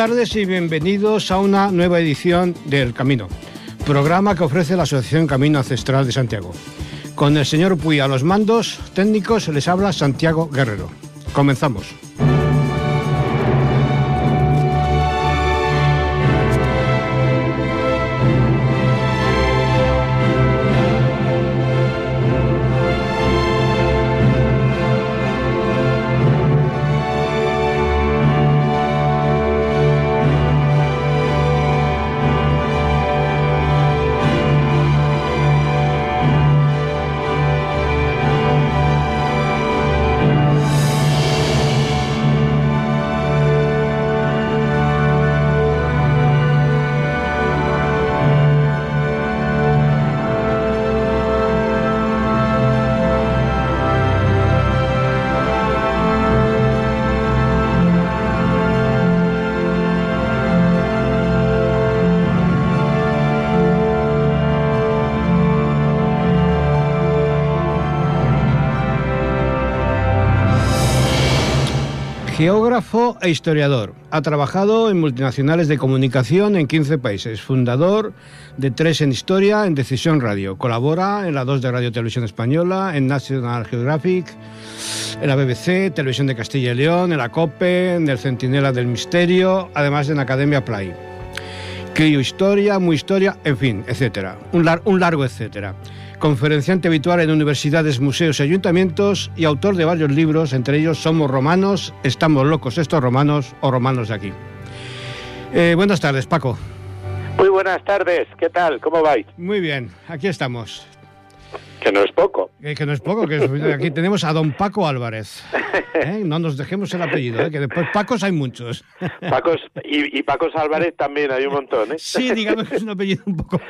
Tardes y bienvenidos a una nueva edición del Camino, programa que ofrece la Asociación Camino Ancestral de Santiago. Con el señor Puy a los mandos técnicos les habla Santiago Guerrero. Comenzamos. Geógrafo e historiador. Ha trabajado en multinacionales de comunicación en 15 países. Fundador de Tres en Historia en Decisión Radio. Colabora en la 2 de Radio Televisión Española, en National Geographic, en la BBC, Televisión de Castilla y León, en la COPE, en el Centinela del Misterio, además en Academia Play. Crio Historia, Muy Historia, en fin, etcétera. Un, un largo etcétera conferenciante habitual en universidades, museos y ayuntamientos y autor de varios libros, entre ellos Somos Romanos, Estamos Locos estos Romanos o Romanos de aquí. Eh, buenas tardes, Paco. Muy buenas tardes, ¿qué tal? ¿Cómo vais? Muy bien, aquí estamos. Que no es poco. Eh, que no es poco, que es, aquí tenemos a don Paco Álvarez. ¿Eh? No nos dejemos el apellido, ¿eh? que después Pacos hay muchos. Pacos y, y, Pacos Álvarez también hay un montón. ¿eh? Sí, digamos que es un apellido un poco,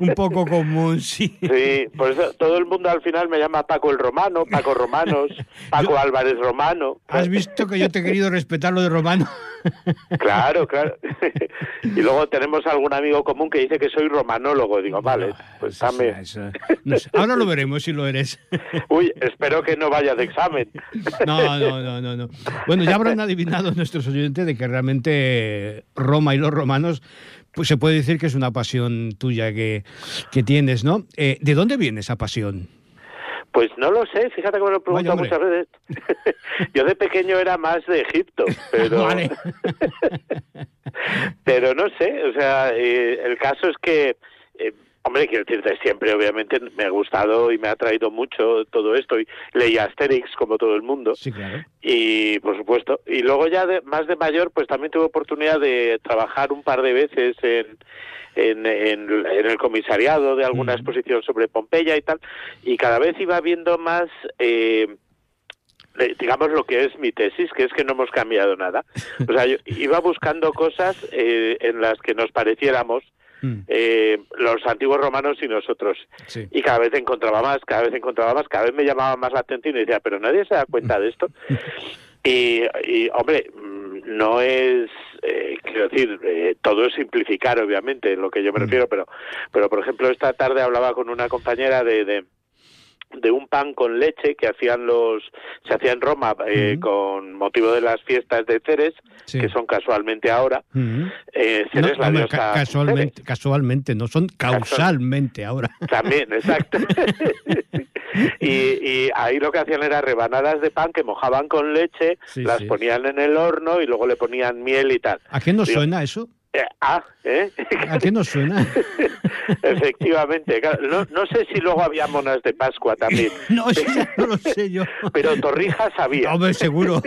un poco común, sí. Sí, por eso todo el mundo al final me llama Paco el Romano, Paco Romanos, Paco yo, Álvarez Romano. ¿Has visto que yo te he querido respetar lo de Romano? Claro, claro. Y luego tenemos algún amigo común que dice que soy romanólogo. Digo, vale, pues también. Ahora lo veremos si lo eres. Uy, espero que no vaya de examen. No, no, no, no, no. Bueno, ya habrán adivinado nuestros oyentes de que realmente Roma y los romanos, pues se puede decir que es una pasión tuya que, que tienes, ¿no? Eh, ¿De dónde viene esa pasión? Pues no lo sé, fíjate que me lo pregunto muchas veces. Yo de pequeño era más de Egipto, pero... Vale. pero no sé, o sea, eh, el caso es que... Eh, Hombre, quiero decirte, siempre obviamente me ha gustado y me ha traído mucho todo esto. Y leí Asterix como todo el mundo. Sí, claro. Y por supuesto. Y luego ya de, más de mayor, pues también tuve oportunidad de trabajar un par de veces en, en, en, en el comisariado de alguna mm. exposición sobre Pompeya y tal. Y cada vez iba viendo más... Eh, digamos lo que es mi tesis, que es que no hemos cambiado nada. O sea, yo iba buscando cosas eh, en las que nos pareciéramos eh, los antiguos romanos y nosotros. Sí. Y cada vez encontraba más, cada vez encontraba más, cada vez me llamaba más la atención y decía, pero nadie se da cuenta de esto. y, y, hombre, no es, eh, quiero decir, eh, todo es simplificar, obviamente, en lo que yo me refiero, pero, pero por ejemplo, esta tarde hablaba con una compañera de, de de un pan con leche que hacían los se hacía en Roma eh, uh -huh. con motivo de las fiestas de Ceres Sí. que son casualmente ahora Uh -huh. eh, Ceres No, la hombre, diosa ca- casualmente, Ceres. casualmente, no son causalmente ahora. también exacto y, y ahí lo que hacían era rebanadas de pan que mojaban con leche Sí, las sí. ponían en el horno y luego le ponían miel y tal ¿A qué nos Digo, suena eso? Eh, ah ¿eh? ¿A qué nos suena? Efectivamente, claro. no, no sé si luego había monas de Pascua también, No, no lo sé yo. pero Torrijas había. Hombre, seguro.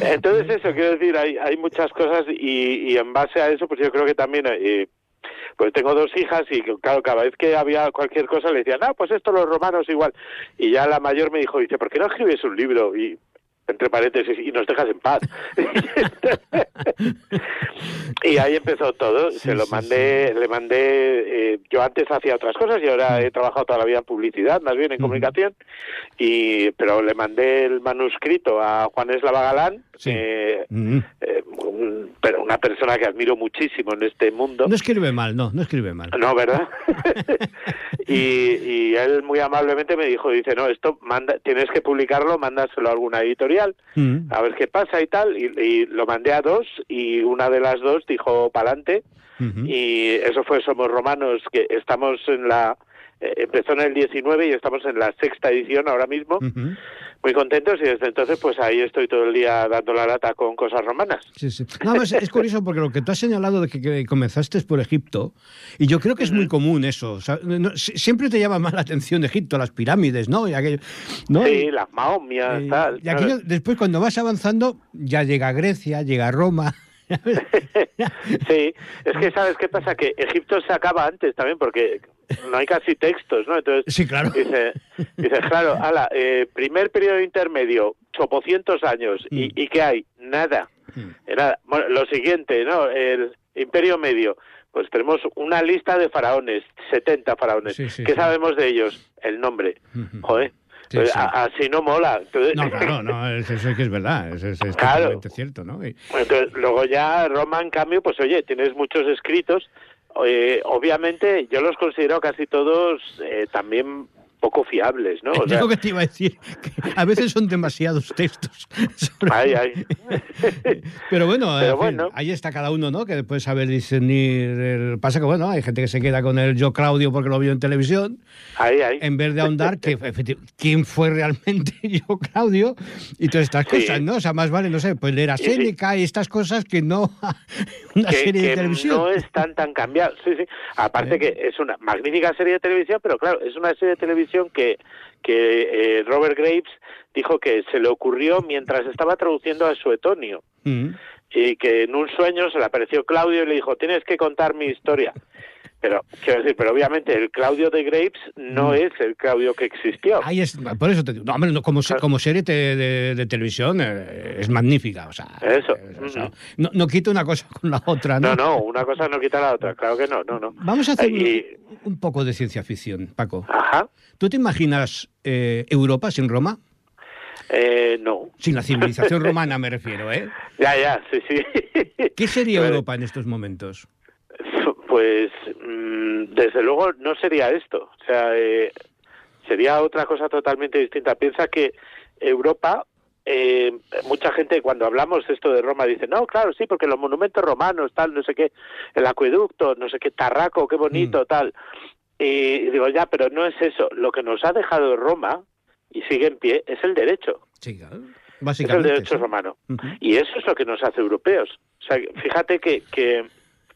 Entonces eso, quiero decir, hay, hay muchas cosas y, y en base a eso, pues yo creo que también, eh, pues tengo dos hijas y claro, cada vez que había cualquier cosa le decían, ah, pues esto los romanos igual. Y ya la mayor me dijo, dice, ¿por qué no escribes un libro? Y entre paréntesis, y nos dejas en paz. y ahí empezó todo. Sí, Se lo sí, mandé, le mandé, eh, yo antes hacía otras cosas y ahora he trabajado toda la vida en publicidad, más bien en comunicación, y pero le mandé el manuscrito a Juan Eslava Galán, Sí. eh, eh, un- pero una persona que admiro muchísimo en este mundo. No escribe mal, no, no escribe mal. No, ¿verdad? y, y él muy amablemente me dijo, dice, no, esto manda, tienes que publicarlo, mándaselo a alguna editorial editorial, Mm. a ver qué pasa y tal, y, y lo mandé a dos y una de las dos dijo pa'lante Ujú. y eso fue Somos Romanos, que estamos en la... eh, empezó en el 19 y estamos en la sexta edición ahora mismo. Muy contentos y desde entonces pues ahí estoy todo el día dando la lata con cosas romanas. Sí, sí. No, es, es curioso porque lo que tú has señalado de que, que comenzaste por Egipto, y yo creo que es muy común eso. o sea, no, si- siempre te llama más la atención Egipto, las pirámides, ¿no? Y aquello, ¿no? Sí, las maomias, y- tal. y aquello, después, cuando vas avanzando, ya llega Grecia, llega Roma. Sí, es que sabes qué pasa que Egipto se acaba antes también porque no hay casi textos, ¿no? Entonces Sí, claro. dice, dice claro, ala, eh, primer periodo intermedio, 800 años y, Mm. y qué hay nada, Eh, nada. Bueno, lo siguiente, ¿no? El Imperio Medio. Pues tenemos una lista de faraones, 70 faraones. Sí, sí, ¿Qué sabemos de ellos? El nombre. Ujú. Joder. Sí, Pues sí. así no mola. Entonces, No, claro, no, es- eso es que es verdad, es, es, es Claro. cierto, ¿no? Y- Entonces, luego ya Roma, en cambio, pues oye, tienes muchos escritos. Eh, obviamente, yo los considero casi todos eh, también poco fiables, ¿no? O es sea, lo que te iba a decir, que a veces son demasiados textos. sobre- ay, ay. Pero bueno, Pero fin, bueno. ahí está cada uno, ¿no? Que puede saber discernir. El... Pasa que, bueno, hay gente que se queda con el yo Claudio porque lo vio en televisión, Ay, en vez de ahondar que quién fue realmente yo Claudio y todas estas Sí. cosas, ¿no? O sea, más vale, no sé, pues leer a Sí, sí. Séneca y estas cosas que no una que, serie de que televisión. no están tan cambiados. Sí, sí. Aparte que es una magnífica serie de televisión, pero claro, es una serie de televisión que, que eh, Robert Graves dijo que se le ocurrió mientras estaba traduciendo a Suetonio. Mm. y que en un sueño se le apareció Claudio y le dijo, tienes que contar mi historia. Pero, quiero decir, pero obviamente el Claudio de Graves no Mm. es el Claudio que existió. Ahí es, por eso te digo, no, hombre, no, como, se- como serie de, de televisión eh, es magnífica, o sea, Eso. eh, o sea, Ujú. no, no quita una cosa con la otra, ¿no? No, no, una cosa no quita la otra, claro que no, no, no. Vamos a hacer Y- un, un poco de ciencia ficción, Paco. Ajá, ¿Tú te imaginas eh, Europa sin Roma? eh, no. Sin la civilización romana me refiero, ¿eh? Ya, ya, sí, sí. ¿Qué sería Europa en estos momentos? Pues, mm, desde luego, no sería esto. O sea, eh, sería otra cosa totalmente distinta. Piensa que Europa, eh, mucha gente cuando hablamos esto de Roma dice, no, claro, sí, porque los monumentos romanos, tal, no sé qué, el acueducto, no sé qué, Tarraco, qué bonito, Mm. tal. Y digo, ya, pero no es eso. Lo que nos ha dejado Roma, y sigue en pie, es el derecho. Sí, claro. Es el Básicamente. derecho sí. romano. Y eso es lo que nos hace europeos. O sea, fíjate que, que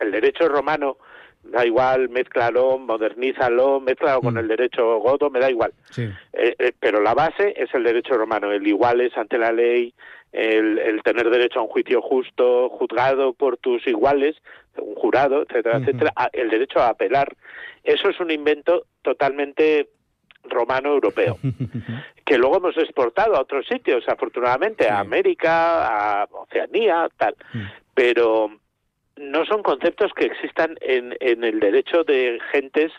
el derecho romano, da igual, mézclalo, modernízalo, mézclalo con Mm. el derecho godo, me da igual. Sí. Eh, eh, pero la base es el derecho romano, el iguales ante la ley, el, el tener derecho a un juicio justo, juzgado por tus iguales, un jurado, etcétera, etcétera, el derecho a apelar. Eso es un invento totalmente romano europeo que luego hemos exportado a otros sitios, afortunadamente, Sí. a América, a Oceanía, tal. Mm. Pero no son conceptos que existan en, en el derecho de gentes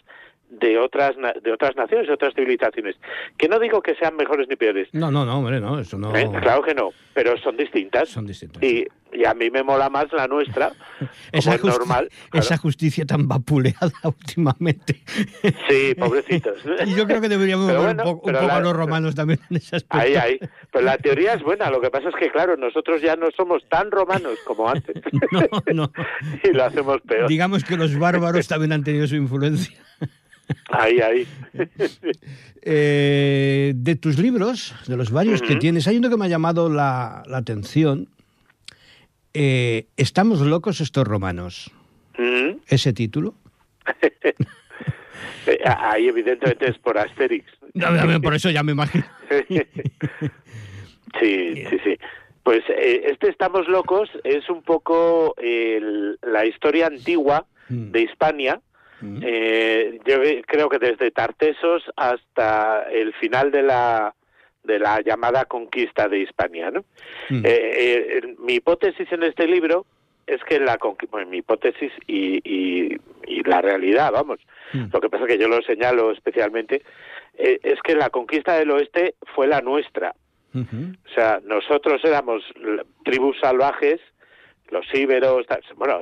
de otras de otras naciones, de otras civilizaciones. Que no digo que sean mejores ni peores. No, no, no, hombre, no, eso no. ¿eh? Claro que no, pero son distintas. Son distintos. Y, y a mí me mola más la nuestra, como esa, es justi- normal. esa claro. justicia tan vapuleada últimamente. Sí, pobrecitos. Y yo creo que deberíamos Pero ver bueno, un, po- un poco la- a los romanos también en ese aspecto. Ahí, ahí. Pero la teoría es buena. Lo que pasa es que, claro, nosotros ya no somos tan romanos como antes. No, no. y lo hacemos peor. Digamos que los bárbaros también han tenido su influencia. Ahí, ahí. Eh, de tus libros, de los varios que Ujú. tienes, hay uno que me ha llamado la, la atención. Eh, Estamos locos estos romanos. Mm. Ese título. Eh, Ahí, evidentemente, es por Asterix. No, no, por eso ya me imagino. sí, sí, sí. Pues eh, este Estamos Locos es un poco el- la historia antigua Mm. de Hispania. Mm. Eh, yo creo que desde Tartesos hasta el final de la de la llamada conquista de Hispania, ¿no? Mm. Eh, eh, mi hipótesis en este libro es que la bueno, mi hipótesis y, y- y la realidad, vamos, Mm. lo que pasa es que yo lo señalo especialmente, eh, es que la conquista del oeste fue la nuestra. O sea, nosotros éramos tribus salvajes los íberos, bueno,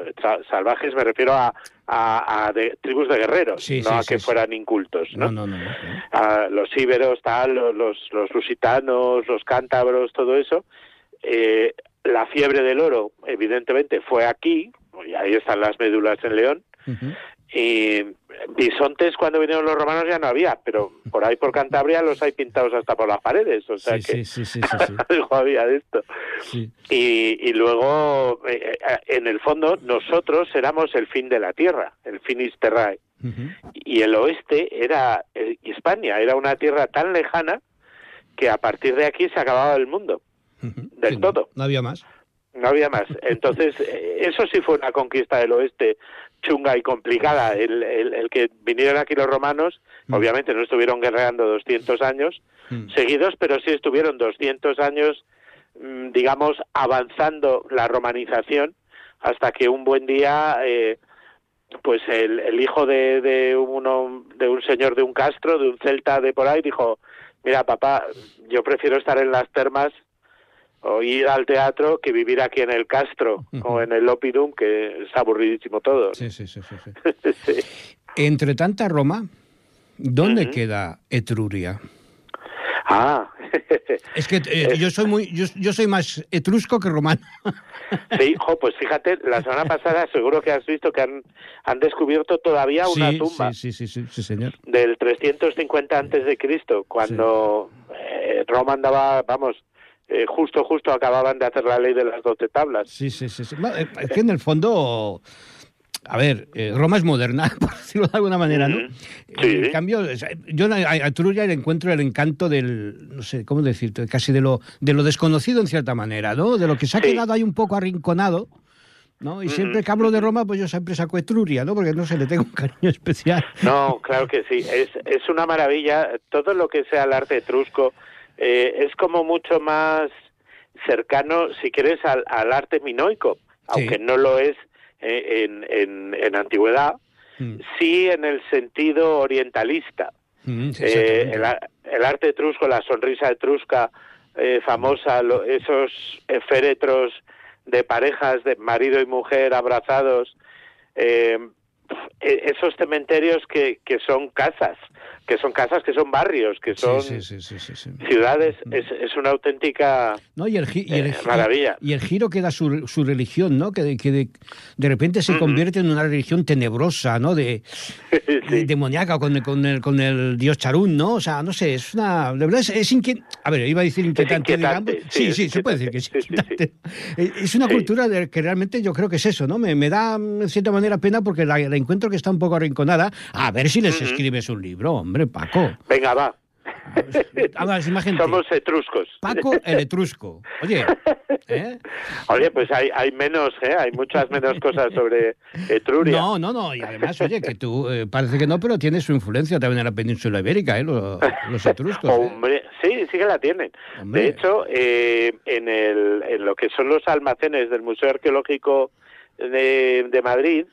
salvajes me refiero a, a, de, tribus de guerreros, no a que fueran incultos, ¿no? No, no, no. los íberos, tal, los, los, lusitanos, los cántabros, todo eso. Eh, la fiebre del oro, evidentemente, fue aquí, y ahí están las médulas en León, y bisontes cuando vinieron los romanos ya no había, pero por ahí por Cantabria los hay pintados hasta por las paredes, o sea que algo había de esto. Y, y, luego, eh, eh, en el fondo, nosotros éramos el fin de la tierra, el finis terrae. Y el oeste era eh, España, era una tierra tan lejana que a partir de aquí se acababa el mundo, del todo. No había más. No había más. Entonces, eso sí fue una conquista del oeste chunga y complicada. El, el, que vinieron aquí los romanos, mm. obviamente no estuvieron guerreando 200 años mm. seguidos, pero sí estuvieron 200 años, mm, digamos, avanzando la romanización hasta que un buen día, eh, pues el, el hijo de, de, uno, de un señor de un castro, de un celta de por ahí, dijo, mira papá, yo prefiero estar en las termas o ir al teatro que vivir aquí en el Castro o en el Opidum, que es aburridísimo todo. Sí, sí, sí. sí, Entre tanta Roma, ¿dónde queda Etruria? Ah. es que eh, yo soy muy yo, soy más etrusco que romano. sí, pues fíjate, la semana pasada seguro que has visto que han, han descubierto todavía una tumba. Sí, sí, sí, sí, señor. Del 350 antes de Cristo, cuando eh, Roma andaba, vamos, eh, justo, justo acababan de hacer la ley de las doce tablas. Sí, sí, sí. Eh, es que en el fondo, a ver, eh, Roma es moderna, por decirlo de alguna manera, ¿no? En cambio, yo a, Trulla le encuentro el encanto del, no sé, ¿cómo decirte? Casi de lo, de lo desconocido en cierta manera, ¿no? De lo que se ha quedado ahí un poco arrinconado. ¿no? Y siempre que hablo de Roma, pues yo siempre saco Etruria, ¿no? Porque no sé, le tengo un cariño especial. No, claro que sí. Es, es una maravilla. Todo lo que sea el arte etrusco, eh, es como mucho más cercano, si quieres, al, arte minoico, aunque no lo es eh, en, en, en, antigüedad, mm. sí en el sentido orientalista. Mm, eh, el, arte etrusco, la sonrisa etrusca famosa, esos féretros de parejas de marido y mujer abrazados, esos cementerios que, que son casas, que son casas, que son barrios, que son ciudades, es, es, una auténtica no, y el, eh, maravilla. Y el giro que da su, su religión, ¿no? Que, que de, de, repente se convierte en una religión tenebrosa, ¿no? De, demoníaca con, con, el, con el dios Charún, ¿no? O sea, no sé, es una... De verdad es, es A ver, iba a decir inquietante, digamos. Sí, sí, se puede decir que es Es una cultura de, que realmente yo creo que es eso, ¿no? Me, me da, en cierta manera, pena porque la, encuentro que está un poco arrinconada. A ver si les escribes un libro, hombre. Hombre, Paco. Venga, va. Somos etruscos. Paco el etrusco. Oye. ¿eh? Oye, pues hay, hay menos, ¿eh? Hay muchas menos cosas sobre Etruria. No, no, no. Y además, oye, que tú eh, parece que no, pero tienes su influencia también en la península ibérica, ¿eh? Los, etruscos. ¿eh? Hombre, sí, sí que la tienen. De hecho, en, el, en lo que son los almacenes del Museo Arqueológico de, de Madrid,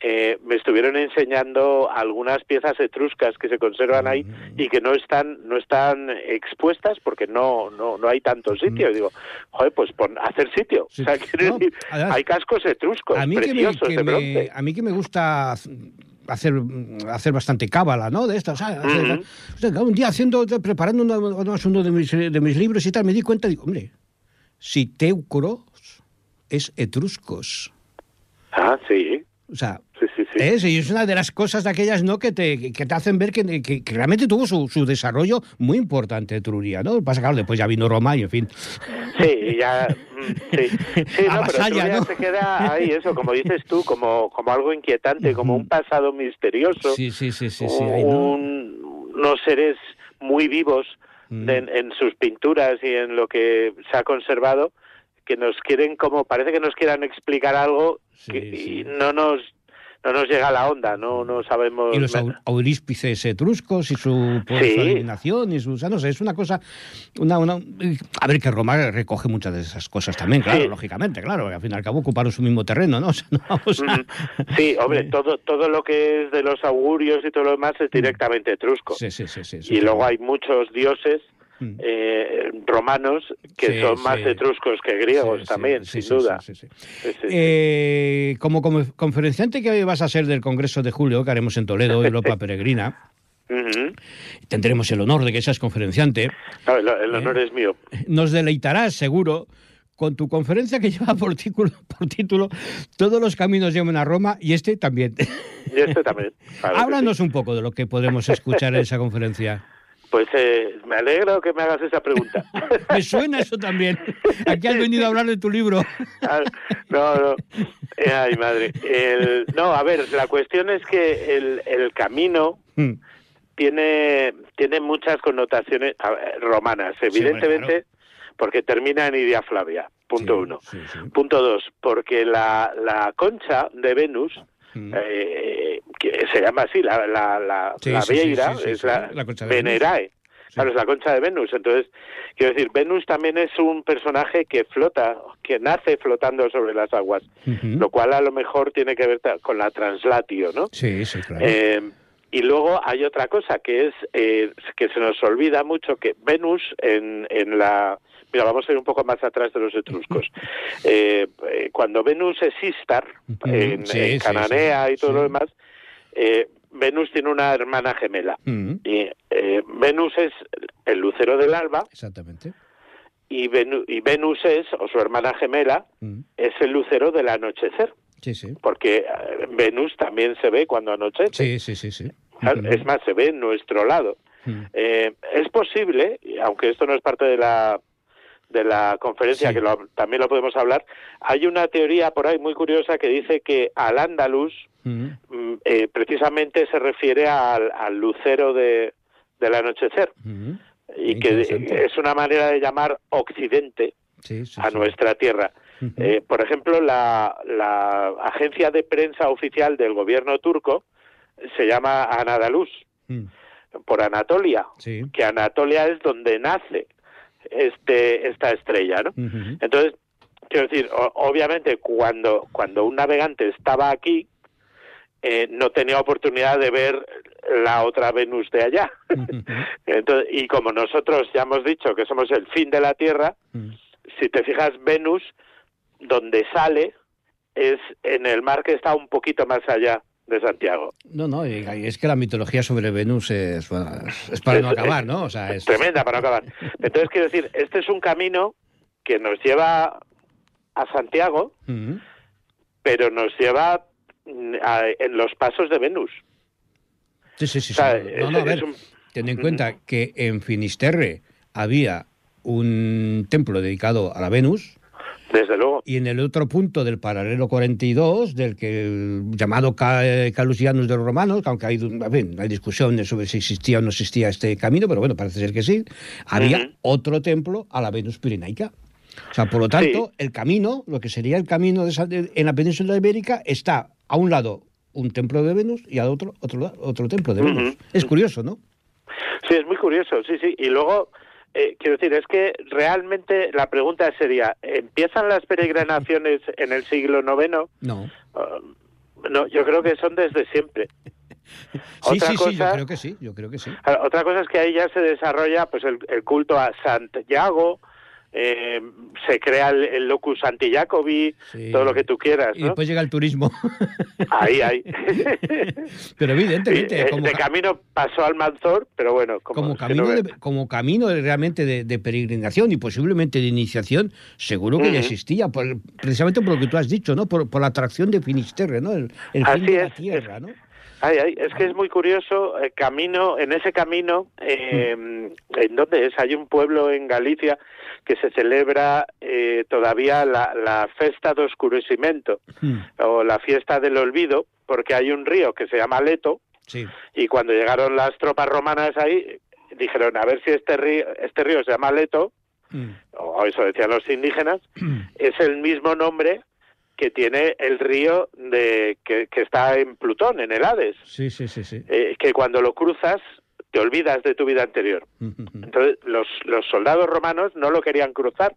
eh, me estuvieron enseñando algunas piezas etruscas que se conservan ahí mm. y que no están no están expuestas porque no no no hay tanto sitio. Y digo, joder, pues pon, hacer sitio. O sea, decir, hay cascos etruscos a mí preciosos que me, A mí que me gusta hacer hacer bastante cábala, ¿no? De esto, un día haciendo preparando uno, de, mis, de mis libros y tal, me di cuenta, digo, hombre, si Teucros es etruscos. Ah, sí. O sea, sí, sí, sí. Es, y es una de las cosas de aquellas ¿no? que, te, que te hacen ver que, que, realmente tuvo su, su, desarrollo muy importante Truria, ¿no? Pasa que después ya vino Roma y en fin. Sí, ya... Mm, sí, sí no, pero Truria ¿no? se queda ahí, eso, como dices tú, como, como algo inquietante, como un pasado misterioso. Sí, sí, sí, sí. unos seres muy vivos en, en sus pinturas y en lo que se ha conservado que nos quieren como parece que nos quieran explicar algo y no nos no nos llega la onda, no, no sabemos... Y los auríspices etruscos y su peregrinación y sus... no sé, es una cosa... Una, una, a ver, que Roma recoge muchas de esas cosas también, claro, lógicamente, claro, al fin y al cabo ocuparon su mismo terreno, ¿no? Sí, hombre, todo, todo lo que es de los augurios y todo lo demás es directamente etrusco. Sí, sí, sí. sí y luego hay muchos dioses mm. eh, romanos que son más etruscos que griegos también, sin duda. Eh, como, conferenciante que vas a ser del Congreso de Julio, que haremos en Toledo, Europa Peregrina, tendremos el honor de que seas conferenciante. el, honor es mío. Nos deleitarás, seguro, con tu conferencia que lleva por título, por título Todos los caminos llevan a Roma y este también. Y este también. Háblanos un poco de lo que podemos escuchar en esa conferencia. Pues eh, me alegro que me hagas esa pregunta. me suena eso también. Aquí has venido a hablar de tu libro. No, no. Eh, ay, madre. no, a ver, la cuestión es que el, camino hmm. tiene, tiene muchas connotaciones romanas. Evidentemente, porque termina en Idia Flavia, punto uno. Punto dos, porque la, la concha de Venus, mm. eh, que se llama así, la, la, la, Vieira, es la, Venerae. Claro, es la concha de Venus. Entonces, quiero decir, Venus también es un personaje que flota, que nace flotando sobre las aguas, lo cual a lo mejor tiene que ver con la translatio, ¿no? Sí, sí, claro. Eh, y luego hay otra cosa que es eh, que se nos olvida mucho que Venus en, en la Mira, vamos a ir un poco más atrás de los etruscos. Eh, eh, cuando Venus es Istar, en, Cananea y todo lo demás, eh, Venus tiene una hermana gemela. Y Venus es el lucero del alba. Exactamente. Y, y Venus es, o su hermana gemela, es el lucero del anochecer. Sí, sí. Porque Venus también se ve cuando anochece. Sí, sí, sí, sí. Es más, se ve en nuestro lado. es posible, aunque esto no es parte de la de la conferencia, que también lo podemos hablar, hay una teoría por ahí muy curiosa que dice que al andaluz mm, eh, precisamente se refiere al, lucero de, del anochecer. Y que es una manera de llamar occidente a nuestra tierra. Eh, por ejemplo, la, la agencia de prensa oficial del gobierno turco se llama Anadalus, mm. por Anatolia, que Anatolia es donde nace este esta estrella, ¿no? Entonces, quiero decir, obviamente cuando cuando un navegante estaba aquí eh, no tenía oportunidad de ver la otra Venus de allá. Entonces, y como nosotros ya hemos dicho que somos el fin de la Tierra, si te fijas, Venus, donde sale, es en el mar que está un poquito más allá de Santiago. No, no, es que la mitología sobre Venus es, es para no acabar, ¿no? O sea, es... Tremenda para no acabar. Entonces, quiero decir, este es un camino que nos lleva a Santiago, pero nos lleva mm, en los pasos de Venus. Sí, sí, sí. no, no, a ver, teniendo en cuenta que en Finisterre había un templo dedicado a la Venus, desde luego. Y en el otro punto del paralelo 42, del que llamado Calusianus de los romanos, aunque hay, hay discusiones sobre si existía o no existía este camino, pero bueno, parece ser que sí, había otro templo a la Venus Pirenaica. O sea, por lo tanto, el camino, lo que sería el camino de, en la península ibérica, está a un lado un templo de Venus y al otro otro, otro templo de Venus. Es curioso, ¿no? Sí, es muy curioso, sí, sí. Y luego eh, quiero decir, es que realmente la pregunta sería, ¿empiezan las peregrinaciones en el siglo IX? No. Um, no, yo creo que son desde siempre. sí, sí, sí, yo creo que sí, yo creo que sí. Otra cosa es que ahí ya se desarrolla pues el, el culto a Santiago, eh, se crea el, locus antijacobi, todo lo que tú quieras. Y después llega el turismo. Ahí, ahí. pero evidentemente. Eh, como de camino pasó al Manzor, pero bueno. Como, camino, como camino realmente de, peregrinación y posiblemente de iniciación, seguro que ya existía, precisamente por lo que tú has dicho, ¿no? Por, la atracción de Finisterre, ¿no? El, fin de la tierra, ¿no? Ay, ay, es que es muy curioso, el camino, en ese camino, eh, ¿en dónde es? Hay un pueblo en Galicia que se celebra eh, todavía la, la Festa de Oscurecimiento hmm. o la Fiesta del Olvido, porque hay un río que se llama Leto, y cuando llegaron las tropas romanas ahí, dijeron, a ver si este río, este río se llama Leto, hmm. o eso decían los indígenas, hmm. es el mismo nombre que tiene el río de que, que, está en Plutón, en el Hades. Sí, sí, sí, sí. Eh, que cuando lo cruzas te olvidas de tu vida anterior. Entonces, los, los soldados romanos no lo querían cruzar.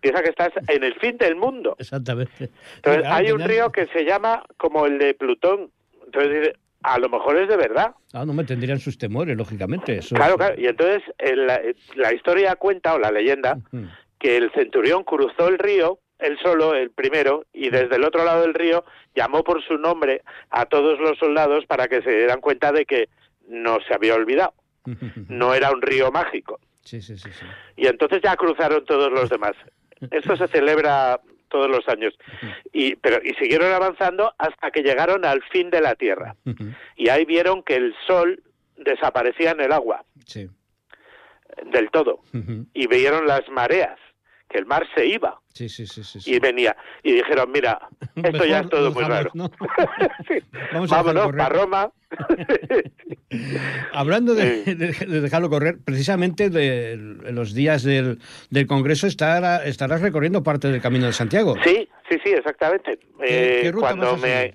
Piensa que estás en el fin del mundo. Exactamente. Entonces, hay un río que se llama como el de Plutón. Entonces, a lo mejor es de verdad. Ah, no me tendrían sus temores, lógicamente. Eso claro, claro. Y entonces la, la, historia cuenta, o la leyenda, que el centurión cruzó el río, él solo, el primero, y desde el otro lado del río llamó por su nombre a todos los soldados para que se dieran cuenta de que no se había olvidado. No era un río mágico. Sí, sí, sí, sí. Y entonces ya cruzaron todos los demás. Esto se celebra todos los años. Y, pero, y siguieron avanzando hasta que llegaron al fin de la Tierra. Y ahí vieron que el sol desaparecía en el agua. Sí. Del todo. Y vieron las mareas que el mar se iba. Sí, sí, sí, y venía. Y dijeron, mira, esto ya es todo muy raro. Vámonos para Roma. Hablando de, dejarlo correr, precisamente de, los días del, del Congreso estará, estarás recorriendo parte del Camino de Santiago. Sí, sí, sí, exactamente. ¿Qué, eh, ruta cuando me,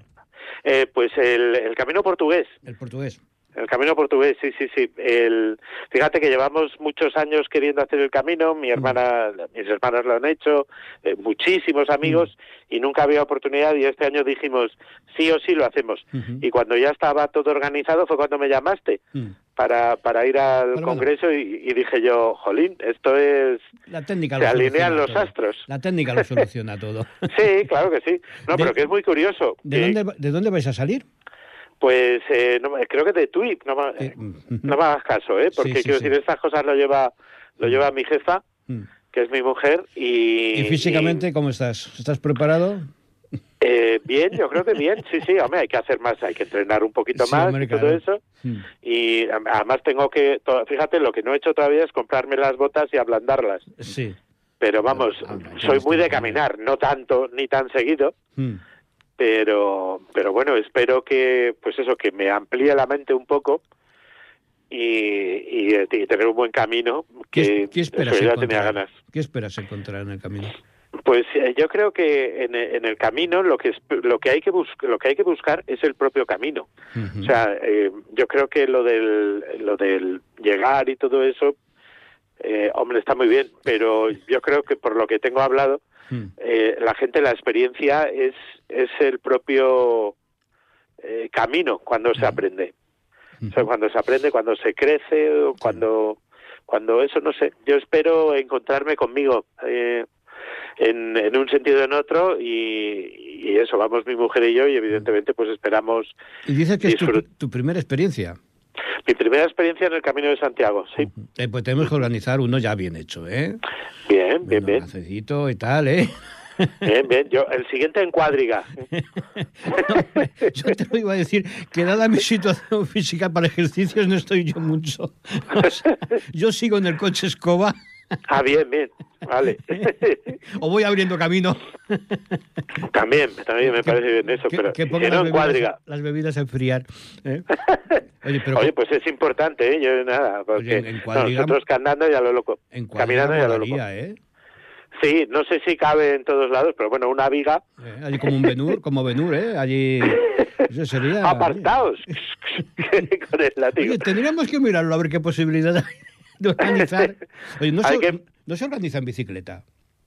eh, Pues el, el Camino Portugués. El portugués. El camino portugués, sí, sí, sí. El, fíjate que llevamos muchos años queriendo hacer el camino, mi mm. hermana, mis hermanas lo han hecho, eh, muchísimos amigos, mm. y nunca había oportunidad, y este año dijimos, sí o sí lo hacemos. Y cuando ya estaba todo organizado fue cuando me llamaste mm. para, para ir al Congreso y, dije yo, jolín, esto es... La técnica Se alinean los astros. La técnica lo soluciona todo. sí, claro que sí. No, pero que es muy curioso. ¿De, dónde, ¿De dónde vais a salir? Pues eh, no, creo que de Twip, no, me, no me hagas caso, ¿eh? Porque quiero decir, estas cosas lo lleva, lo lleva mi jefa, mm. que es mi mujer, y... ¿Y físicamente cómo estás? ¿Estás preparado? Eh, bien, yo creo que bien, sí, sí, hombre, hay que hacer más, hay que entrenar un poquito más y todo eso. Mm. Y además tengo que, fíjate, lo que no he hecho todavía es comprarme las botas y ablandarlas. Sí. Pero vamos, soy muy de caminar, no tanto ni tan seguido. Mm pero pero bueno espero que pues eso que me amplíe la mente un poco y, y, tener un buen camino que ¿Qué, esperas encontrar? tenía ganas. Qué esperas encontrar en el camino pues eh, yo creo que en, en, el camino lo que lo que hay que buscar lo que hay que buscar es el propio camino. O sea eh, yo creo que lo del lo del llegar y todo eso eh, hombre está muy bien pero yo creo que por lo que tengo hablado Hmm. Eh, la gente, la experiencia es, es el propio eh, camino cuando se hmm. aprende. O sea, hmm. cuando se aprende, cuando se crece, o cuando, cuando eso, no sé. Yo espero encontrarme conmigo eh, en, en un sentido o en otro y, y, eso, vamos mi mujer y yo y evidentemente pues esperamos. Y dices que es tu primera experiencia. Mi primera experiencia en el Camino de Santiago, sí. Eh, pues tenemos que organizar uno ya bien hecho, ¿eh? Bien, bien, bien. Necesito y tal, ¿eh? Bien, bien. Yo, el siguiente en cuadriga. yo te lo iba a decir, que dada mi situación física para ejercicios no estoy yo mucho. yo sigo en el coche escoba. Ah, bien, bien, vale. o voy abriendo camino. también, también me parece bien eso, pero que, no en cuadriga. Las bebidas a enfriar. ¿eh? Oye, pero, Oye, pues es importante, ¿eh? Yo nada, porque en nosotros andando ya lo loco, en caminando ya lo loco. ¿eh? Sí, no sé si cabe en todos lados, pero bueno, una viga. Eh, allí como un Benur, como Benur, ¿eh? Allí. Eso sería. Apartados. con el látigo. Oye, tendríamos que mirarlo a ver qué posibilidad hay de organizar. Oye, no, se, no se organiza en bicicleta.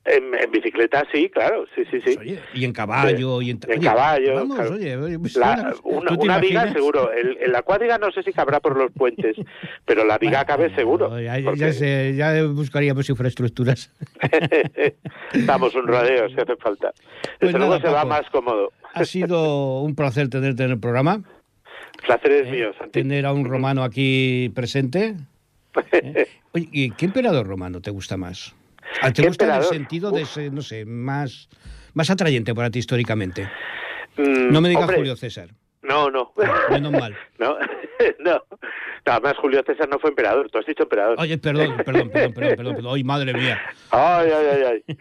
En, bicicleta sí, claro, sí, sí, sí. Pues, oye, y en caballo, y en, en caballo. Vamos, oye, oye pues, la, una, una viga seguro. El, en la cuadriga no sé si cabrá por los puentes, pero la viga cabe seguro. Ya, ya, sé, ya, buscaríamos infraestructuras. Damos un rodeo si hace falta. Pues Desde se va más cómodo. Ha sido un placer tenerte en el programa. Placer es eh, mío, Santi. Tener a un romano aquí presente. ¿Eh? Oye, ¿y qué emperador romano te gusta más? ¿Te gusta en el sentido de ser, no sé, más, más atrayente para ti históricamente? Mm, no me digas Julio César. No, no. Menos mal. no, no. Además, Julio César no fue emperador, tú has dicho emperador. Oye, perdón, perdón, perdón, perdón, perdón, Ay, madre mía. Ay, ay, ay,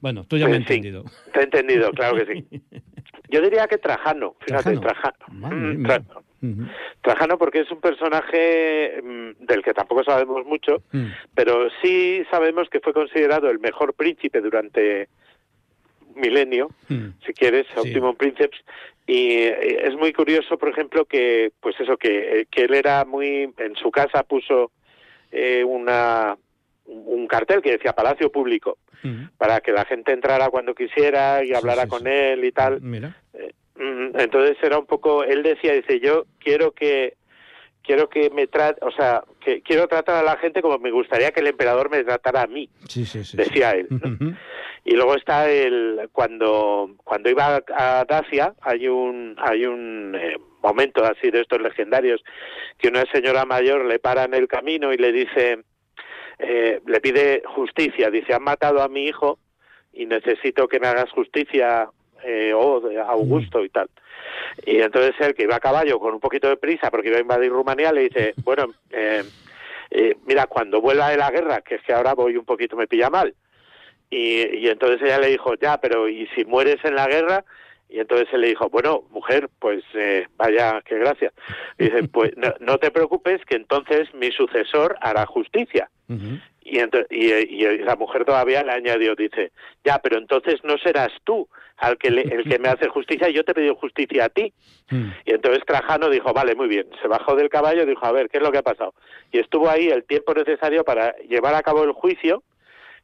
bueno, tú ya me has entendido. Te he entendido, claro que sí. Yo diría que Trajano, fíjate, Trajano. Trajano. Trajano porque es un personaje mm, del que tampoco sabemos mucho, mm. pero sí sabemos que fue considerado el mejor príncipe durante milenio, mm. si quieres, último príncipe, y eh, es muy curioso, por ejemplo, que pues eso que, eh, que él era muy en su casa puso eh, una un cartel que decía Palacio Público para que la gente entrara cuando quisiera y hablara con él y tal. Mira. Mm, entonces era un poco, él decía, dice, yo quiero que quiero que me trate, o sea, que quiero tratar a la gente como me gustaría que el emperador me tratara a mí, sí, sí, sí, decía él. Y luego está el cuando cuando iba a Dacia hay un hay un eh, momento así de estos legendarios que una señora mayor le para en el camino y le dice eh, le pide justicia, dice han matado a mi hijo y necesito que me hagas justicia eh, oh, Augusto y tal. Y entonces él, que iba a caballo con un poquito de prisa porque iba a invadir Rumanía, le dice, bueno, eh, eh, mira, cuando vuelva de la guerra, que es que ahora voy un poquito, me pilla mal. Y, y entonces ella le dijo, ya, pero ¿y si mueres en la guerra? Y entonces él le dijo, bueno, mujer, pues eh, vaya, qué gracia. dice, pues no, te preocupes, que entonces mi sucesor hará justicia. Y, y, la mujer todavía le añadió, dice, ya, pero entonces no serás tú al que el que me hace justicia, yo te he pedido justicia a ti. Mm. Y entonces Trajano dijo, vale, muy bien, se bajó del caballo y dijo, a ver, ¿qué es lo que ha pasado? Y estuvo ahí el tiempo necesario para llevar a cabo el juicio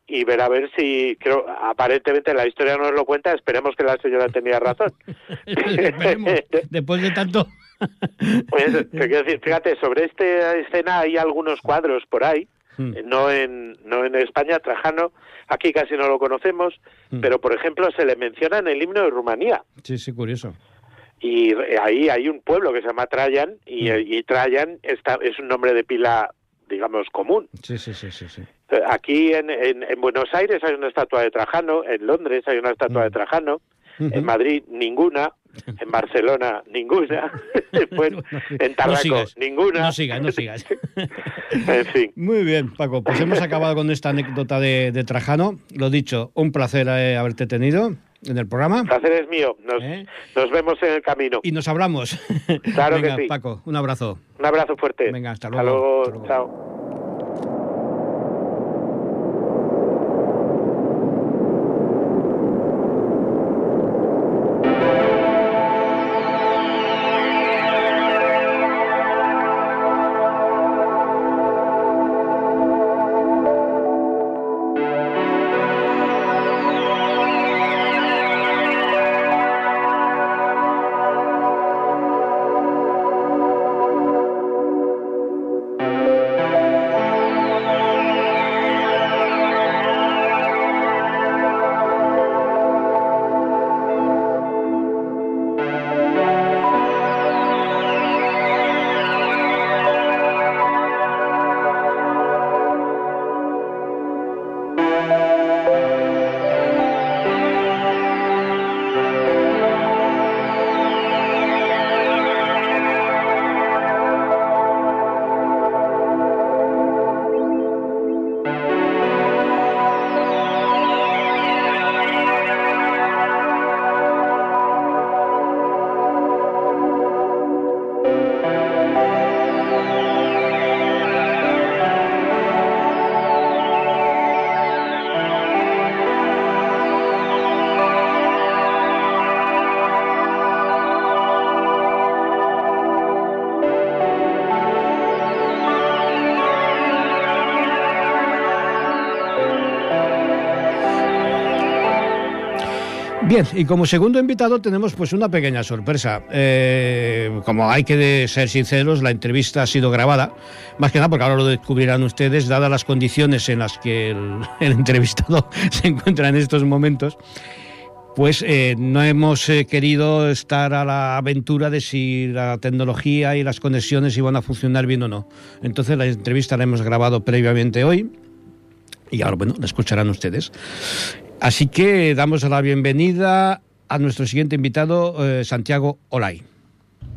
y ver a ver si, creo, aparentemente la historia no nos lo cuenta, esperemos que la señora tenía razón. después de tanto... pues, fíjate, sobre esta escena hay algunos cuadros por ahí, hmm. no en, no en España, Trajano, aquí casi no lo conocemos, hmm. pero por ejemplo se le menciona en el himno de Rumanía. Sí, sí, curioso. Y ahí hay un pueblo que se llama Trajan y, hmm. y Trajan está, es un nombre de pila digamos, común. Sí, sí, sí, sí. Eh, aquí en, en, Buenos Aires hay una estatua de Trajano, en Londres hay una estatua de mm. Trajano, en Madrid ninguna, en Barcelona ninguna, en Tarraco ninguna. No sigas, no sigas. en fin. Muy bien, Paco, pues hemos acabado con esta anécdota de, Trajano. Lo dicho, un placer eh, haberte tenido en el programa. El placer es mío. Nos, ¿Eh? nos, vemos en el camino. Y nos hablamos. Claro que sí. Paco, un abrazo. Un abrazo fuerte. Venga, hasta luego. Hasta luego. Chao. Bien, y como segundo invitado tenemos pues una pequeña sorpresa. Eh, como hay que ser sinceros, la entrevista ha sido grabada, más que nada porque ahora lo descubrirán ustedes, dadas las condiciones en las que el, entrevistado se encuentra en estos momentos pues eh, no hemos eh, querido estar a la aventura de si la tecnología y las conexiones iban a funcionar bien o no. Entonces la entrevista la hemos grabado previamente hoy y ahora, bueno, la escucharán ustedes. Así que damos la bienvenida a nuestro siguiente invitado, eh, Santiago Olay.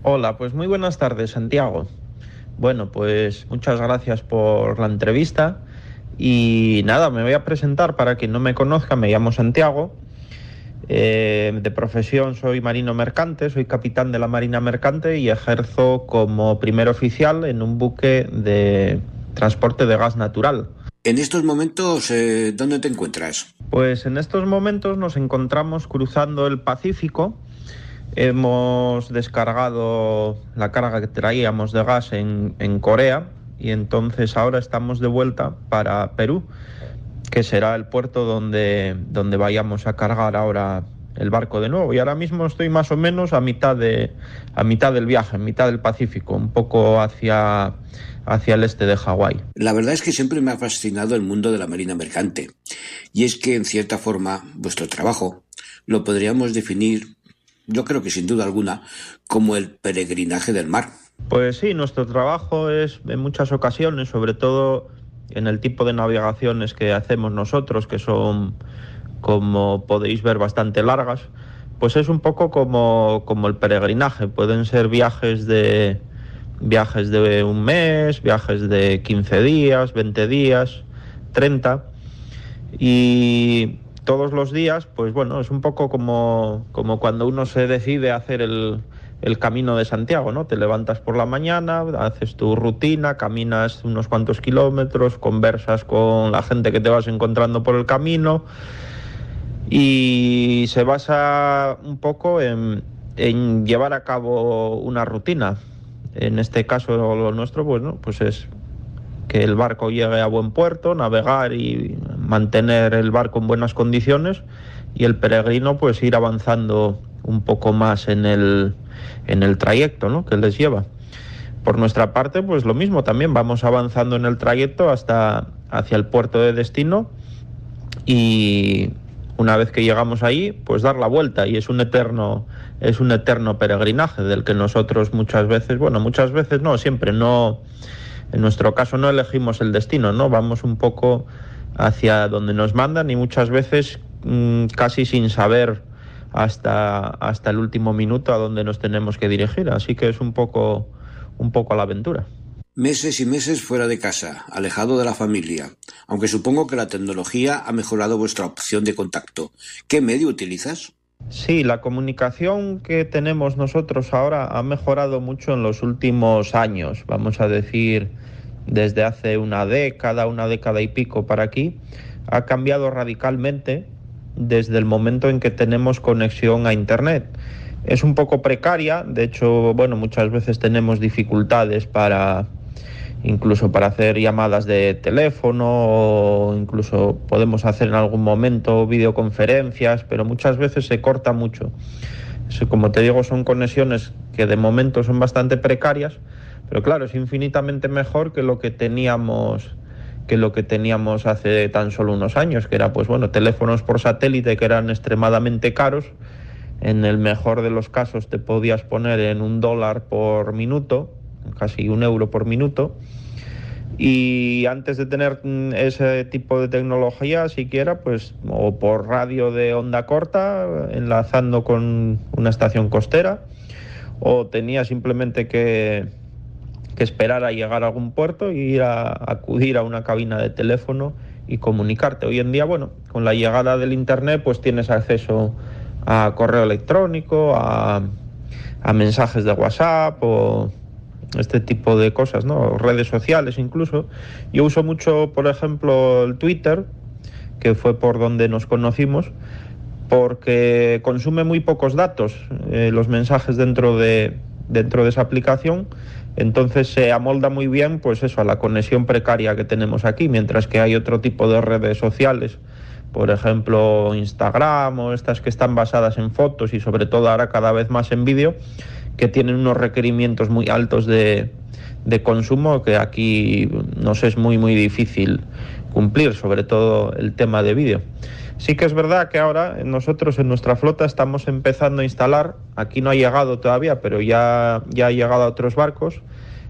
Hola, pues muy buenas tardes, Santiago. Bueno, pues muchas gracias por la entrevista. Y nada, me voy a presentar para quien no me conozca, me llamo Santiago. Eh, de profesión soy marino mercante, soy capitán de la Marina Mercante y ejerzo como primer oficial en un buque de transporte de gas natural. En estos momentos, eh, ¿dónde te encuentras? Pues en estos momentos nos encontramos cruzando el Pacífico. Hemos descargado la carga que traíamos de gas en, Corea y entonces ahora estamos de vuelta para Perú, que será el puerto donde, donde vayamos a cargar ahora el barco de nuevo. Y ahora mismo estoy más o menos a mitad, de, a mitad del viaje, a mitad del Pacífico, un poco hacia, hacia el este de Hawái. La verdad es que siempre me ha fascinado el mundo de la marina mercante. Y es que, en cierta forma, vuestro trabajo lo podríamos definir, yo creo que sin duda alguna, como el peregrinaje del mar. Pues sí, nuestro trabajo es en muchas ocasiones, sobre todo en el tipo de navegaciones que hacemos nosotros, que son como podéis ver, bastante largas, pues es un poco como, como el peregrinaje. Pueden ser viajes de, viajes de un mes, viajes de 15 días, 20 días, 30. Y todos los días, pues bueno, es un poco como, como cuando uno se decide hacer el, el camino de Santiago, ¿no? Te levantas por la mañana, haces tu rutina, caminas unos cuantos kilómetros, conversas con la gente que te vas encontrando por el camino y se basa un poco en, llevar a cabo una rutina. En este caso lo nuestro, bueno, pues es que el barco llegue a buen puerto, navegar y mantener el barco en buenas condiciones y el peregrino pues ir avanzando un poco más en el, en el trayecto ¿no? que les lleva. Por nuestra parte, pues lo mismo, también vamos avanzando en el trayecto hasta hacia el puerto de destino y, una vez que llegamos ahí, pues dar la vuelta y es un eterno es un eterno peregrinaje del que nosotros muchas veces, bueno, muchas veces no, siempre no en nuestro caso no elegimos el destino, ¿no? Vamos un poco hacia donde nos mandan y muchas veces mm, casi sin saber hasta hasta el último minuto a dónde nos tenemos que dirigir, así que es un poco un poco a la aventura. Meses y meses fuera de casa, alejado de la familia, aunque supongo que la tecnología ha mejorado vuestra opción de contacto. ¿Qué medio utilizas? Sí, la comunicación que tenemos nosotros ahora ha mejorado mucho en los últimos años, vamos a decir desde hace una década, una década y pico para aquí, ha cambiado radicalmente desde el momento en que tenemos conexión a Internet. Es un poco precaria, de hecho, bueno, muchas veces tenemos dificultades para incluso para hacer llamadas de teléfono o incluso podemos hacer en algún momento videoconferencias, pero muchas veces se corta mucho. Como te digo, son conexiones que de momento son bastante precarias, pero claro, es infinitamente mejor que lo que teníamos que lo que teníamos hace tan solo unos años, que era pues bueno, teléfonos por satélite que eran extremadamente caros. En el mejor de los casos te podías poner en un dólar por minuto casi un euro por minuto. Y antes de tener mm, ese tipo de tecnología, siquiera, pues, o por radio de onda corta, enlazando con una estación costera, o tenía simplemente que, que esperar a llegar a algún puerto y ir a acudir a una cabina de teléfono y comunicarte. Hoy en día, bueno, con la llegada del Internet, pues tienes acceso a correo electrónico, a, a mensajes de WhatsApp o este tipo de cosas, ¿no? Redes sociales incluso. Yo uso mucho, por ejemplo, el Twitter, que fue por donde nos conocimos, porque consume muy pocos datos eh, los mensajes dentro de, dentro de esa aplicación. Entonces se amolda muy bien, pues eso, a la conexión precaria que tenemos aquí, mientras que hay otro tipo de redes sociales, por ejemplo Instagram o estas que están basadas en fotos y sobre todo ahora cada vez más en vídeo, que tienen unos requerimientos muy altos de, de consumo que aquí nos es muy muy difícil cumplir, sobre todo el tema de vídeo. Sí que es verdad que ahora nosotros en nuestra flota estamos empezando a instalar, aquí no ha llegado todavía, pero ya, ya ha llegado a otros barcos,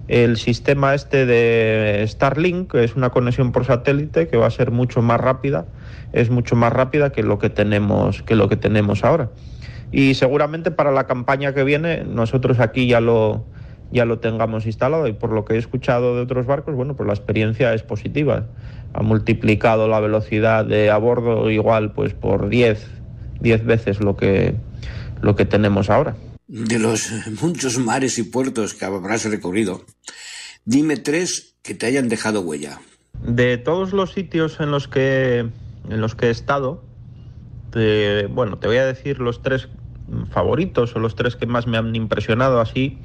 el sistema este de Starlink, que es una conexión por satélite que va a ser mucho más rápida, es mucho más rápida que lo que tenemos, que lo que tenemos ahora y seguramente para la campaña que viene nosotros aquí ya lo ya lo tengamos instalado y por lo que he escuchado de otros barcos, bueno, pues la experiencia es positiva. Ha multiplicado la velocidad de a bordo igual pues por 10 10 veces lo que lo que tenemos ahora. De los muchos mares y puertos que habrás recorrido, dime tres que te hayan dejado huella. De todos los sitios en los que en los que he estado, bueno, te voy a decir los tres favoritos o los tres que más me han impresionado así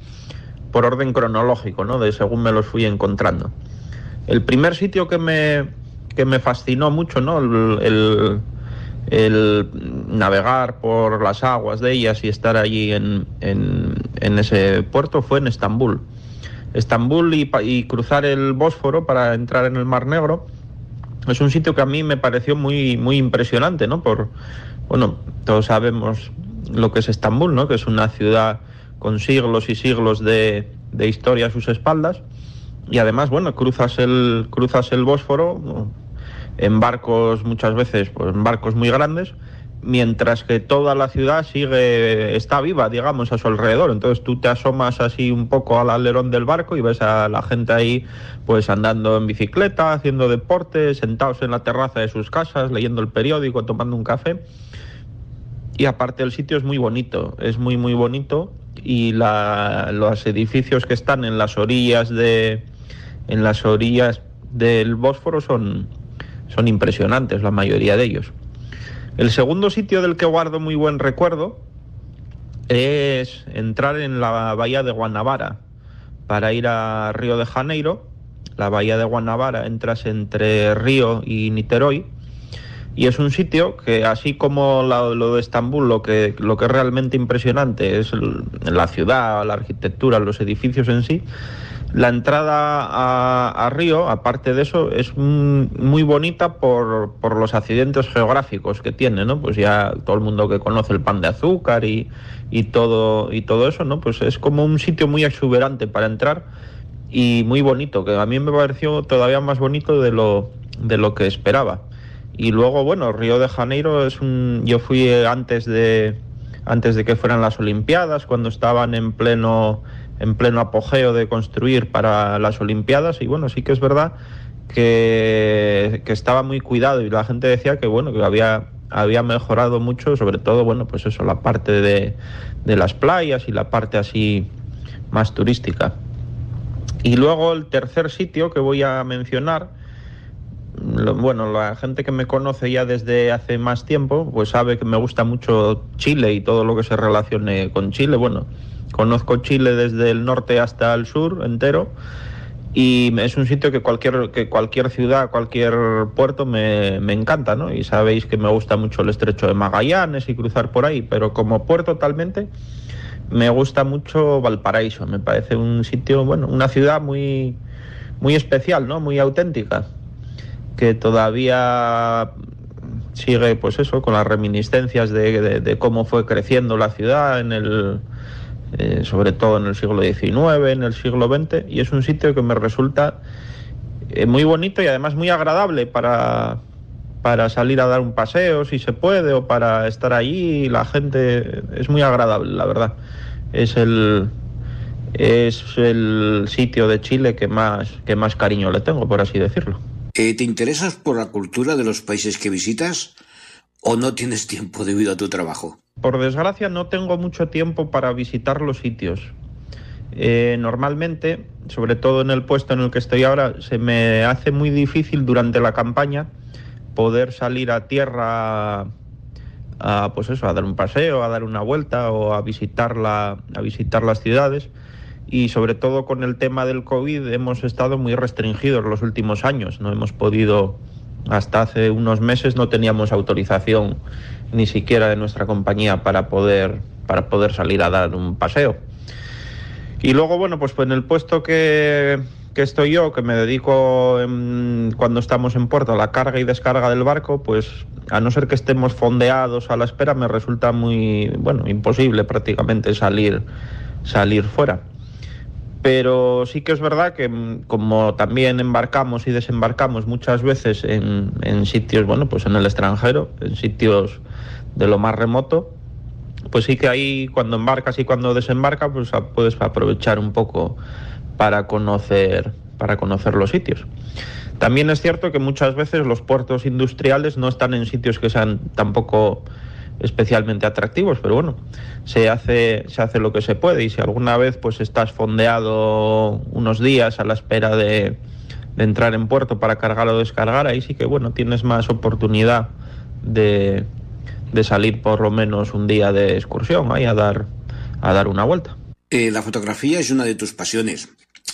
por orden cronológico, ¿no? De según me los fui encontrando. El primer sitio que me, que me fascinó mucho, ¿no? El, el navegar por las aguas de ellas y estar allí en, en, ese puerto fue en Estambul. Estambul y, y, cruzar el Bósforo para entrar en el Mar Negro es un sitio que a mí me pareció muy, muy impresionante, ¿no? Por, bueno, todos sabemos lo que es Estambul, ¿no? Que es una ciudad con siglos y siglos de, de historia a sus espaldas. Y además, bueno, cruzas el, cruzas el Bósforo en barcos muchas veces, pues en barcos muy grandes, mientras que toda la ciudad sigue, está viva, digamos, a su alrededor. Entonces tú te asomas así un poco al alerón del barco y ves a la gente ahí, pues andando en bicicleta, haciendo deporte, sentados en la terraza de sus casas, leyendo el periódico, tomando un café. Y aparte el sitio es muy bonito, es muy, muy bonito. Y los edificios que están en las orillas de, en las orillas del Bósforo son, son impresionantes, la mayoría de ellos. El segundo sitio del que guardo muy buen recuerdo es entrar en la bahía de Guanabara para ir a Río de Janeiro. La bahía de Guanabara entras entre Río y Niterói y es un sitio que así como lo de Estambul, lo que, lo que es realmente impresionante es la ciudad, la arquitectura, los edificios en sí, la entrada a, Río, aparte de eso, es muy bonita por, los accidentes geográficos que tiene, ¿no? Pues ya todo el mundo que conoce el pan de azúcar y, todo, y todo eso, ¿no? Pues es como un sitio muy exuberante para entrar y muy bonito, que a mí me pareció todavía más bonito de lo, de lo que esperaba. Y luego, bueno, Río de Janeiro es un... Yo fui antes de, antes de que fueran las Olimpiadas, cuando estaban en pleno en pleno apogeo de construir para las Olimpiadas y bueno, sí que es verdad que, estaba muy cuidado y la gente decía que bueno, que había, había mejorado mucho, sobre todo, bueno, pues eso, la parte de, de las playas y la parte así más turística. Y luego el tercer sitio que voy a mencionar, bueno, la gente que me conoce ya desde hace más tiempo, pues sabe que me gusta mucho Chile y todo lo que se relacione con Chile. Bueno, Conozco Chile desde el norte hasta el sur entero y es un sitio que cualquier, que cualquier ciudad, cualquier puerto me, encanta, ¿no? Y sabéis que me gusta mucho el estrecho de Magallanes y cruzar por ahí, pero como puerto totalmente me gusta mucho Valparaíso, me parece un sitio, bueno, una ciudad muy, muy especial, ¿no? Muy auténtica, que todavía sigue, pues eso, con las reminiscencias de cómo fue creciendo la ciudad en el eh, sobre todo en el siglo XIX, en el siglo XX, y es un sitio que me resulta eh, muy bonito y además muy agradable para, para salir a dar un paseo si se puede o para estar allí. La gente es muy agradable, la verdad. Es el, es el sitio de Chile que más, que más cariño le tengo, por así decirlo. Eh, ¿Te interesas por la cultura de los países que visitas o no tienes tiempo debido a tu trabajo? Por desgracia no tengo mucho tiempo para visitar los sitios. Eh, normalmente, sobre todo en el puesto en el que estoy ahora, se me hace muy difícil durante la campaña poder salir a tierra a, pues eso, a dar un paseo, a dar una vuelta o a visitar, a visitar las ciudades. Y sobre todo con el tema del COVID hemos estado muy restringidos los últimos años. No hemos podido, hasta hace unos meses no teníamos autorización ni siquiera de nuestra compañía para poder, para poder salir a dar un paseo. Y luego, bueno, pues, pues en el puesto que, que estoy yo, que me dedico cuando estamos en puerto a la carga y descarga del barco, pues a no ser que estemos fondeados a la espera, me resulta muy, bueno, imposible prácticamente salir, salir fuera. Pero sí que es verdad que mm, como también embarcamos y desembarcamos muchas veces en, en sitios, bueno, pues en el extranjero, en sitios de lo más remoto, pues sí que ahí cuando embarcas y cuando desembarcas, pues puedes aprovechar un poco para conocer, para conocer los sitios. También es cierto que muchas veces los puertos industriales no están en sitios que sean tampoco especialmente atractivos, pero bueno, se hace, se hace lo que se puede y si alguna vez pues estás fondeado unos días a la espera de, de entrar en puerto para cargar o descargar, ahí sí que bueno, tienes más oportunidad de, de salir por lo menos un día de excursión ahí a dar, a dar una vuelta. Eh, la fotografía es una de tus pasiones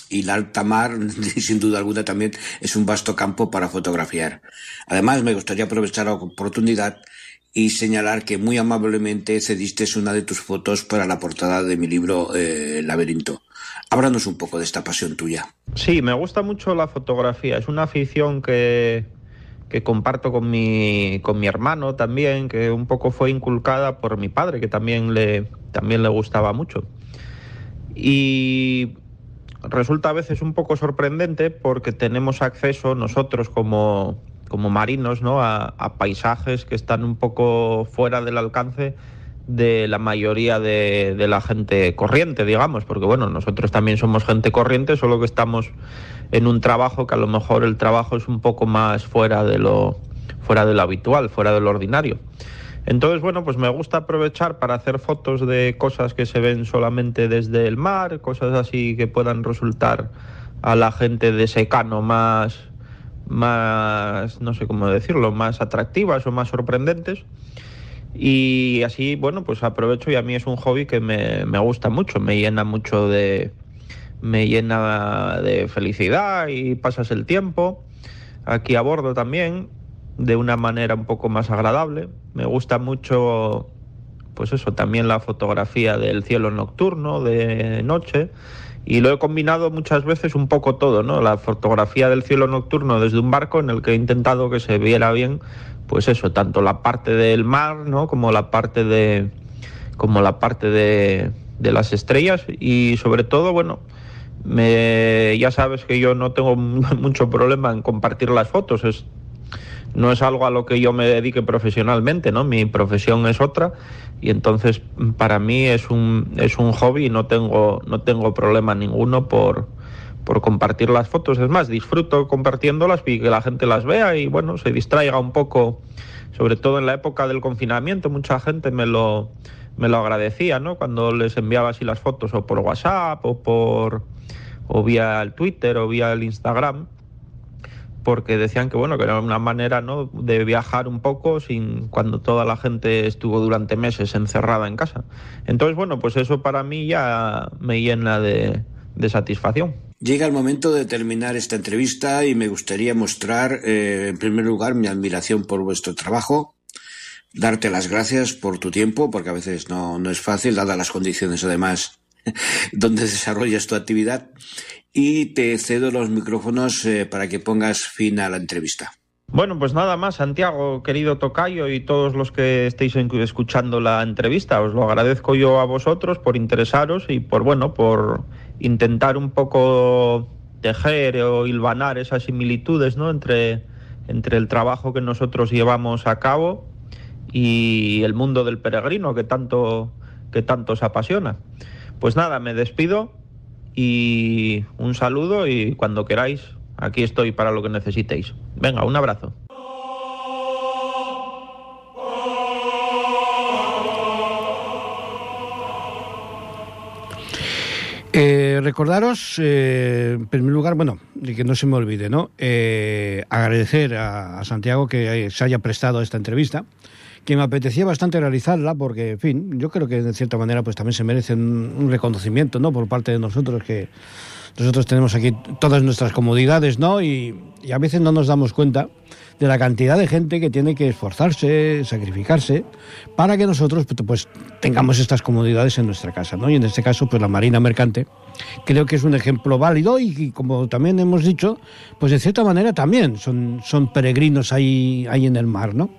y la alta mar, sin duda alguna, también es un vasto campo para fotografiar. Además, me gustaría aprovechar la oportunidad y señalar que muy amablemente cediste una de tus fotos para la portada de mi libro eh, Laberinto. Háblanos un poco de esta pasión tuya. Sí, me gusta mucho la fotografía. Es una afición que, que comparto con mi, con mi hermano también, que un poco fue inculcada por mi padre, que también le, también le gustaba mucho. Y resulta a veces un poco sorprendente porque tenemos acceso nosotros como, como marinos ¿no? a, paisajes que están un poco fuera del alcance de la mayoría de, de, la gente corriente, digamos, porque bueno, nosotros también somos gente corriente, solo que estamos en un trabajo que a lo mejor el trabajo es un poco más fuera de lo, fuera de lo habitual, fuera de lo ordinario. Entonces, bueno, pues me gusta aprovechar para hacer fotos de cosas que se ven solamente desde el mar, cosas así que puedan resultar a la gente de secano más, más, no sé cómo decirlo, más atractivas o más sorprendentes. Y así, bueno, pues aprovecho y a mí es un hobby que me, me gusta mucho, me llena mucho de, me llena de felicidad y pasas el tiempo. Aquí a bordo también de una manera un poco más agradable. Me gusta mucho, pues eso, también la fotografía del cielo nocturno, de noche. Y lo he combinado muchas veces un poco todo, ¿no? La fotografía del cielo nocturno desde un barco en el que he intentado que se viera bien, pues eso, tanto la parte del mar, ¿no? Como la parte de, como la parte de, de las estrellas y sobre todo, bueno, me, ya sabes que yo no tengo mucho problema en compartir las fotos. No es algo a lo que yo me dedique profesionalmente, ¿no? Mi profesión es otra y entonces para mí es un, es un hobby y no tengo, no tengo problema ninguno por, por compartir las fotos. Es más, disfruto compartiéndolas y que la gente las vea y bueno, se distraiga un poco, sobre todo en la época del confinamiento, mucha gente me lo, me lo agradecía, ¿no? Cuando les enviaba así las fotos o por WhatsApp o por o vía el Twitter o vía el Instagram porque decían que bueno que era una manera ¿no? de viajar un poco sin cuando toda la gente estuvo durante meses encerrada en casa entonces bueno pues eso para mí ya me llena de, satisfacción Llega el momento de terminar esta entrevista y me gustaría mostrar, eh, en primer lugar, mi admiración por vuestro trabajo, darte las gracias por tu tiempo, porque a veces no, no es fácil, dadas las condiciones además donde desarrollas tu actividad, y te cedo los micrófonos eh, para que pongas fin a la entrevista. Bueno, pues nada más, Santiago, querido Tocayo y todos los que estéis escuchando la entrevista, os lo agradezco yo a vosotros por interesaros y por bueno, por intentar un poco tejer o hilvanar esas similitudes, ¿no? entre entre el trabajo que nosotros llevamos a cabo y el mundo del peregrino que tanto que tanto os apasiona. Pues nada, me despido y un saludo y cuando queráis, aquí estoy para lo que necesitéis. Venga, un abrazo. Eh, recordaros, eh, en primer lugar, bueno, de que no se me olvide, ¿no? Eh, agradecer a, Santiago que se haya prestado esta entrevista que me apetecía bastante realizarla porque, en fin, yo creo que de cierta manera pues también se merece un, reconocimiento, ¿no? Por parte de nosotros que nosotros tenemos aquí todas nuestras comodidades, ¿no? Y, y, a veces no nos damos cuenta de la cantidad de gente que tiene que esforzarse, sacrificarse, para que nosotros pues, tengamos estas comodidades en nuestra casa, ¿no? Y en este caso, pues la Marina Mercante creo que es un ejemplo válido y, como también hemos dicho, pues de cierta manera también son, son peregrinos ahí, ahí en el mar, ¿no?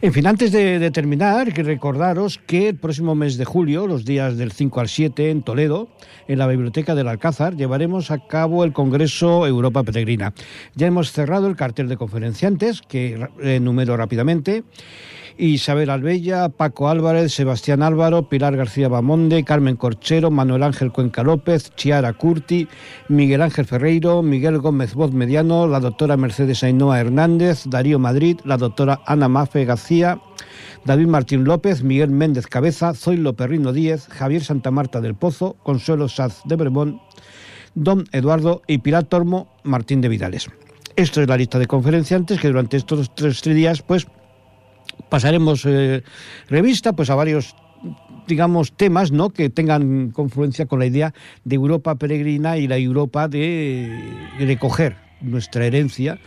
En fin, antes de, terminar, recordaros que el próximo mes de julio, los días del 5 al 7 en Toledo, en la Biblioteca del Alcázar, llevaremos a cabo el Congreso Europa Peregrina. Ya hemos cerrado el cartel de conferenciantes, que enumero rápidamente. Isabel Albella, Paco Álvarez, Sebastián Álvaro, Pilar García Bamonde, Carmen Corchero, Manuel Ángel Cuenca López, Chiara Curti, Miguel Ángel Ferreiro, Miguel Gómez Voz Mediano, la doctora Mercedes Ainhoa Hernández, Darío Madrid, la doctora Ana Mafe García, David Martín López, Miguel Méndez Cabeza, Zoilo Perrino Díez, Javier Santa Marta del Pozo, Consuelo Saz de Bremón, Don Eduardo y Pilar Tormo Martín de Vidales. Esto es la lista de conferenciantes que durante estos tres días pues pasaremos eh, revista pues a varios digamos temas no que tengan confluencia con la idea de Europa peregrina y la Europa de recoger nuestra herencia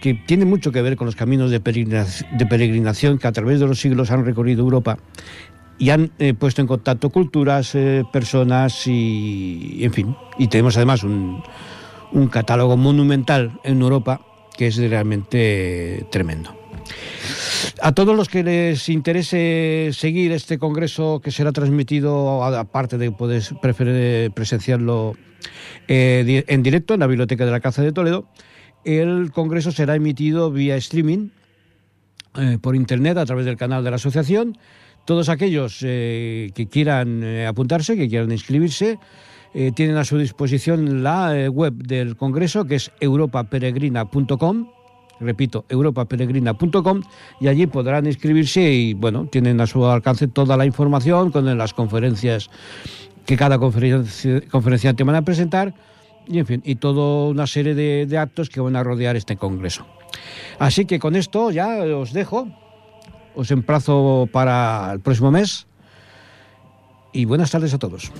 que tiene mucho que ver con los caminos de peregrinación que a través de los siglos han recorrido Europa y han eh, puesto en contacto culturas, eh, personas y, en fin. Y tenemos además un catálogo monumental en Europa que es realmente tremendo. A todos los que les interese seguir este congreso que será transmitido, aparte de poder presenciarlo eh, en directo en la Biblioteca de la Casa de Toledo, el congreso será emitido vía streaming por internet a través del canal de la asociación todos aquellos eh, que quieran eh, apuntarse, que quieran inscribirse, eh, tienen a su disposición la web del Congreso, que es europaperegrina.com. Repito, europaperegrina.com y allí podrán inscribirse y, bueno, tienen a su alcance toda la información con las conferencias que cada conferenciante van a presentar y, en fin, y toda una serie de actos que van a rodear este Congreso. Así que con esto ya os dejo os emplazo para el próximo mes y buenas tardes a todos.